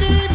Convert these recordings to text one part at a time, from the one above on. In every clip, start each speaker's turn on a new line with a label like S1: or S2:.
S1: to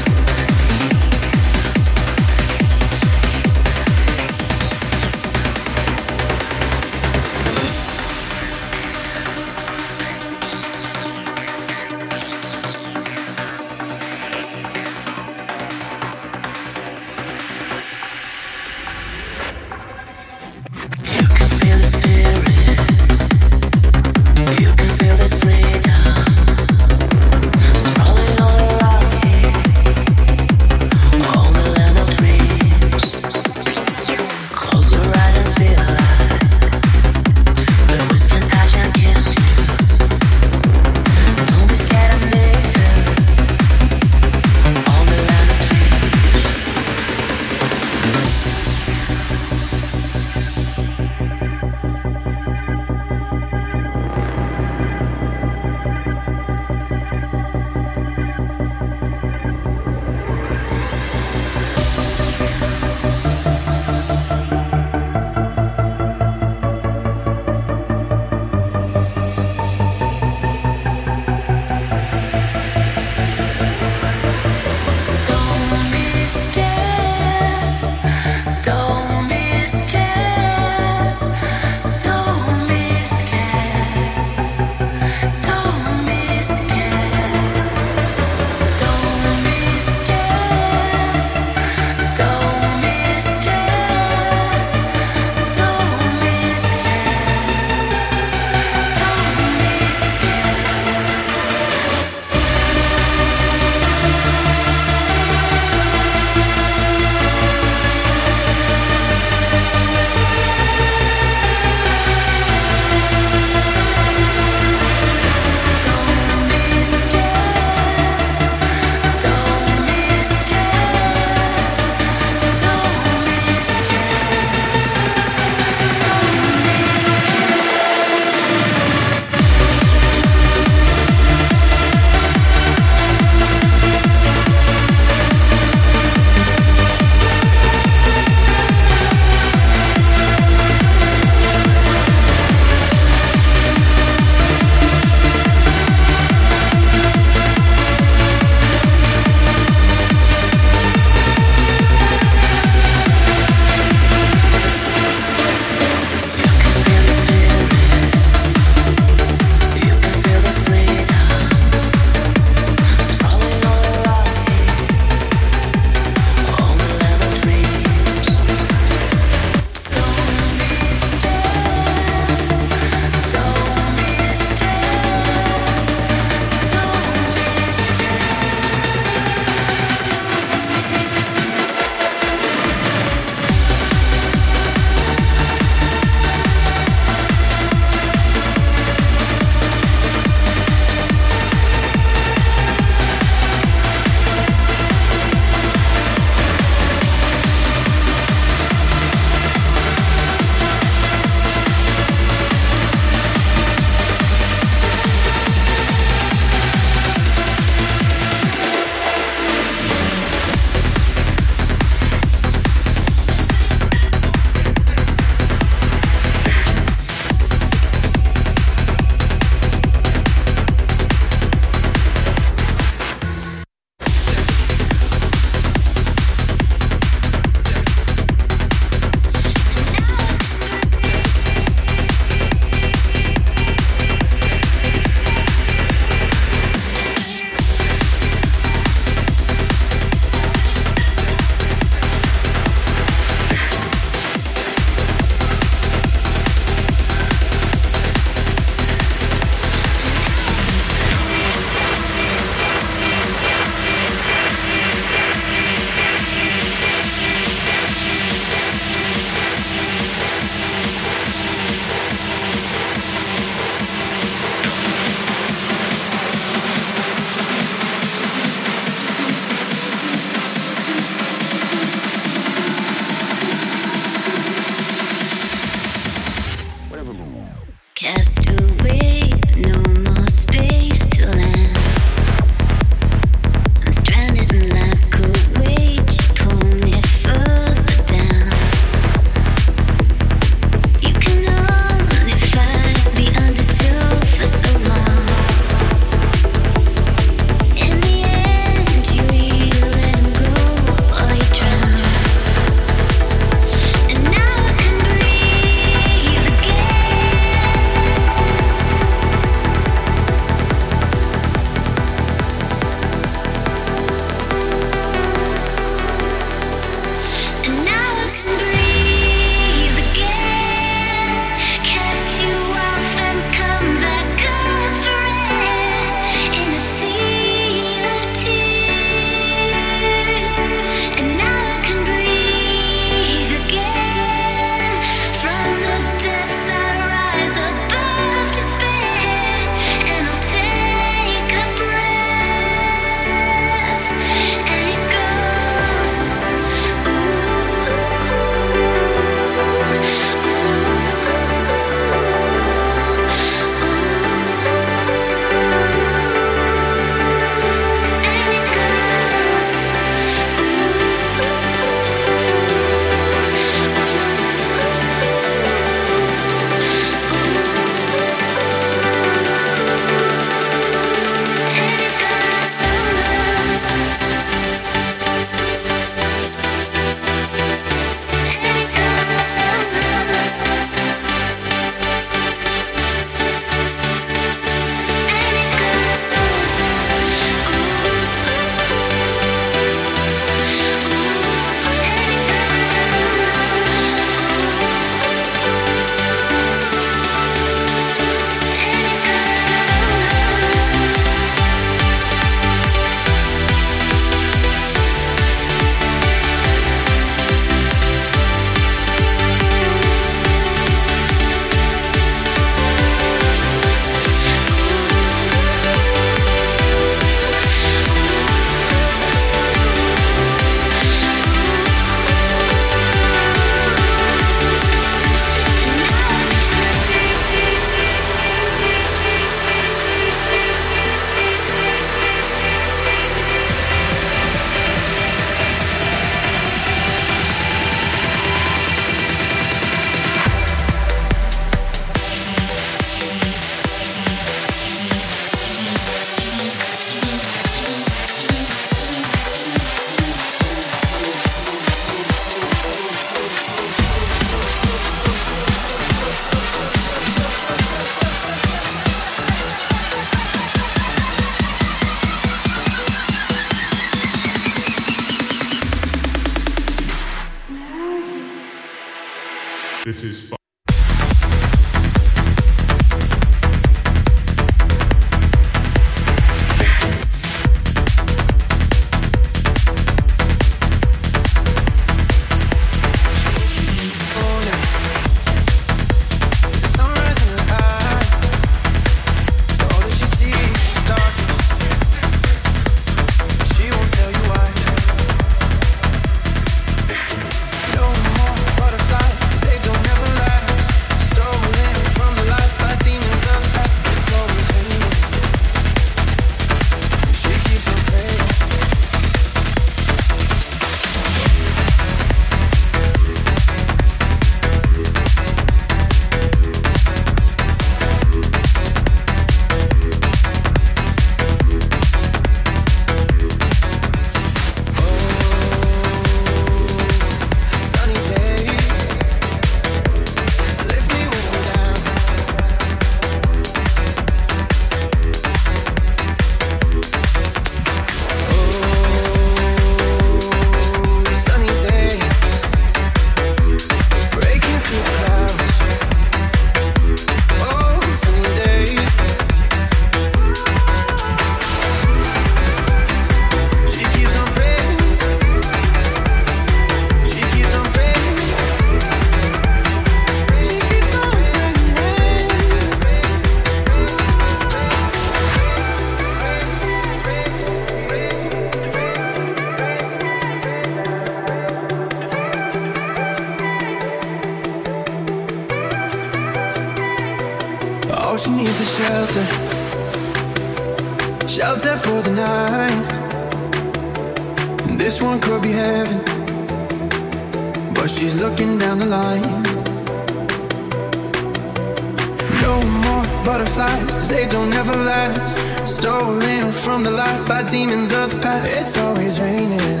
S2: of the past. It's always raining.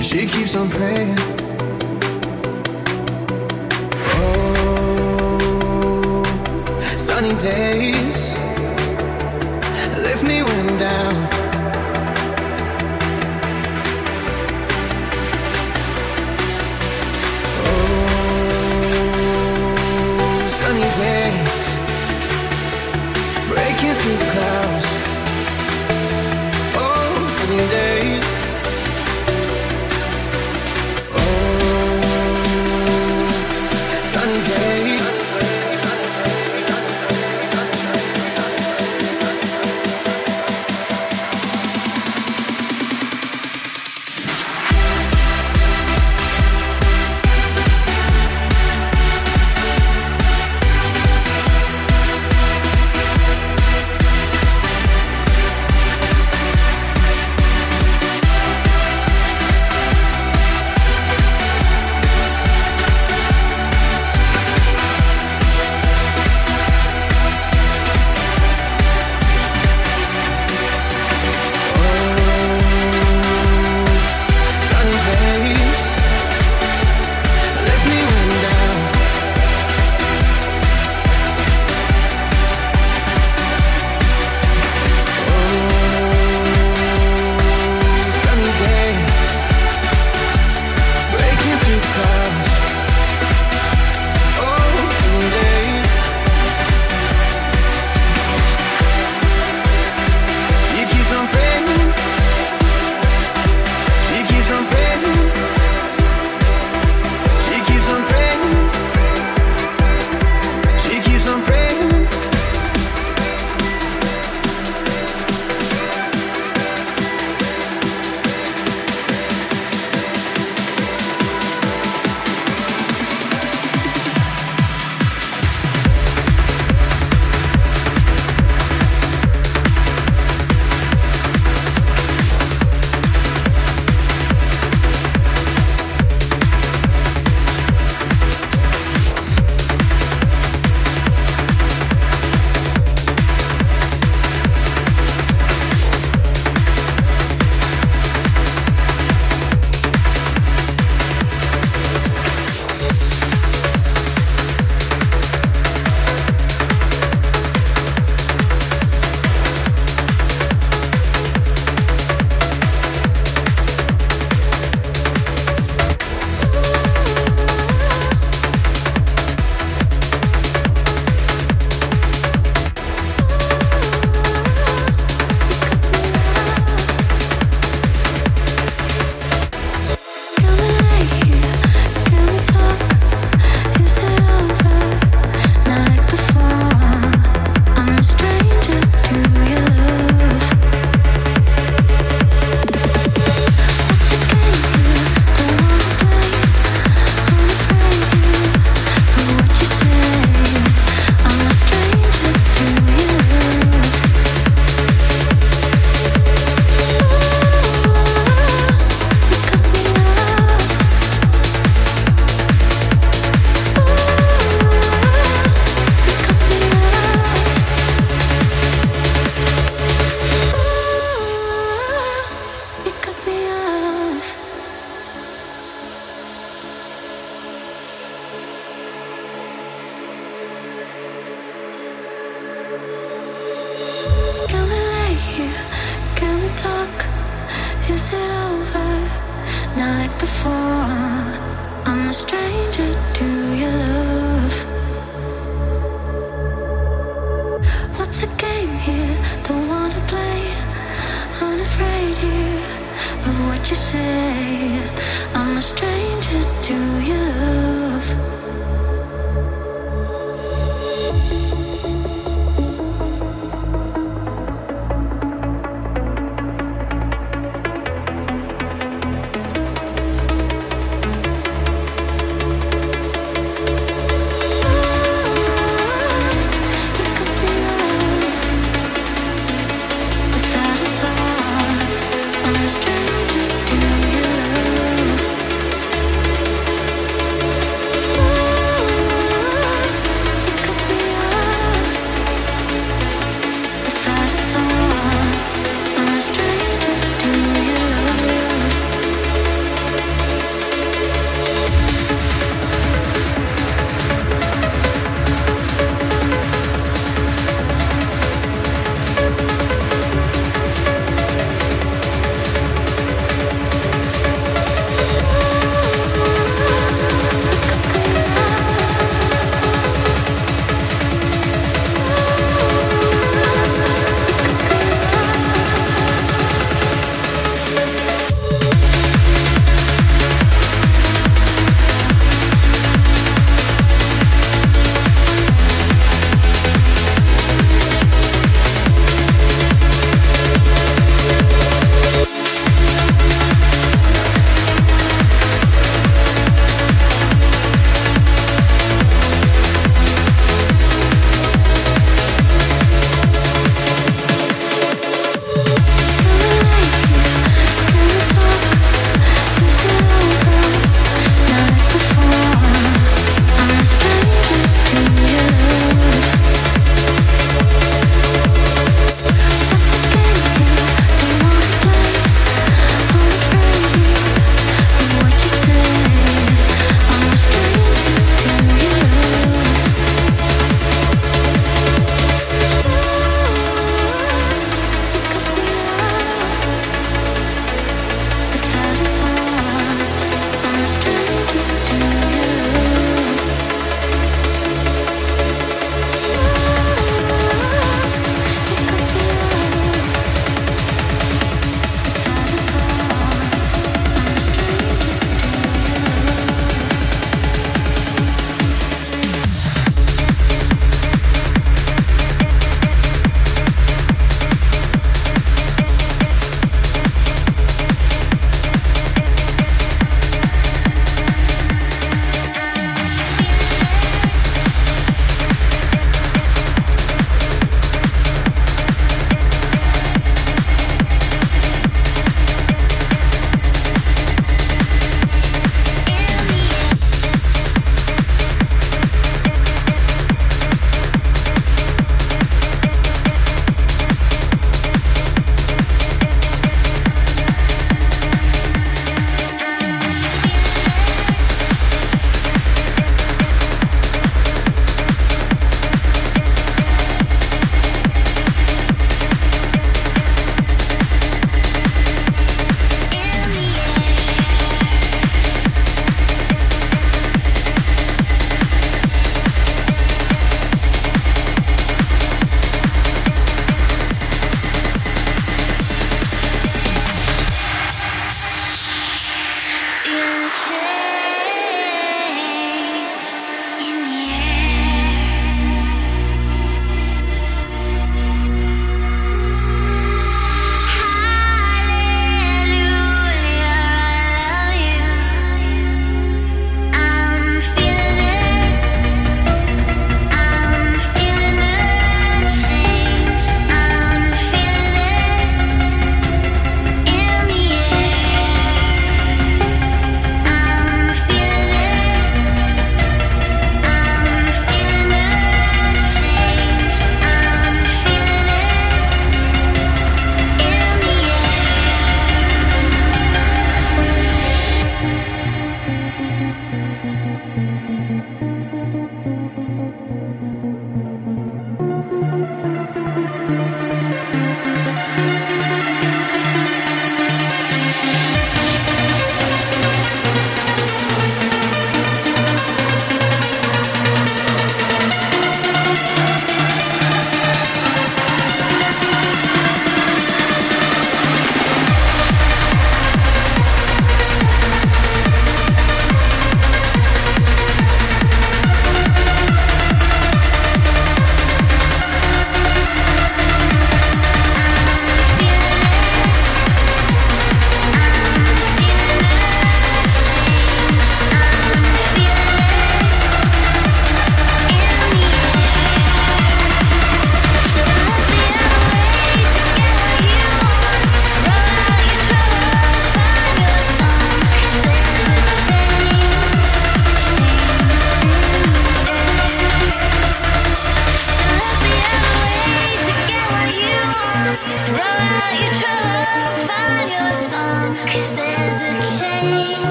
S2: She keeps on praying. Oh, sunny days lift me when down.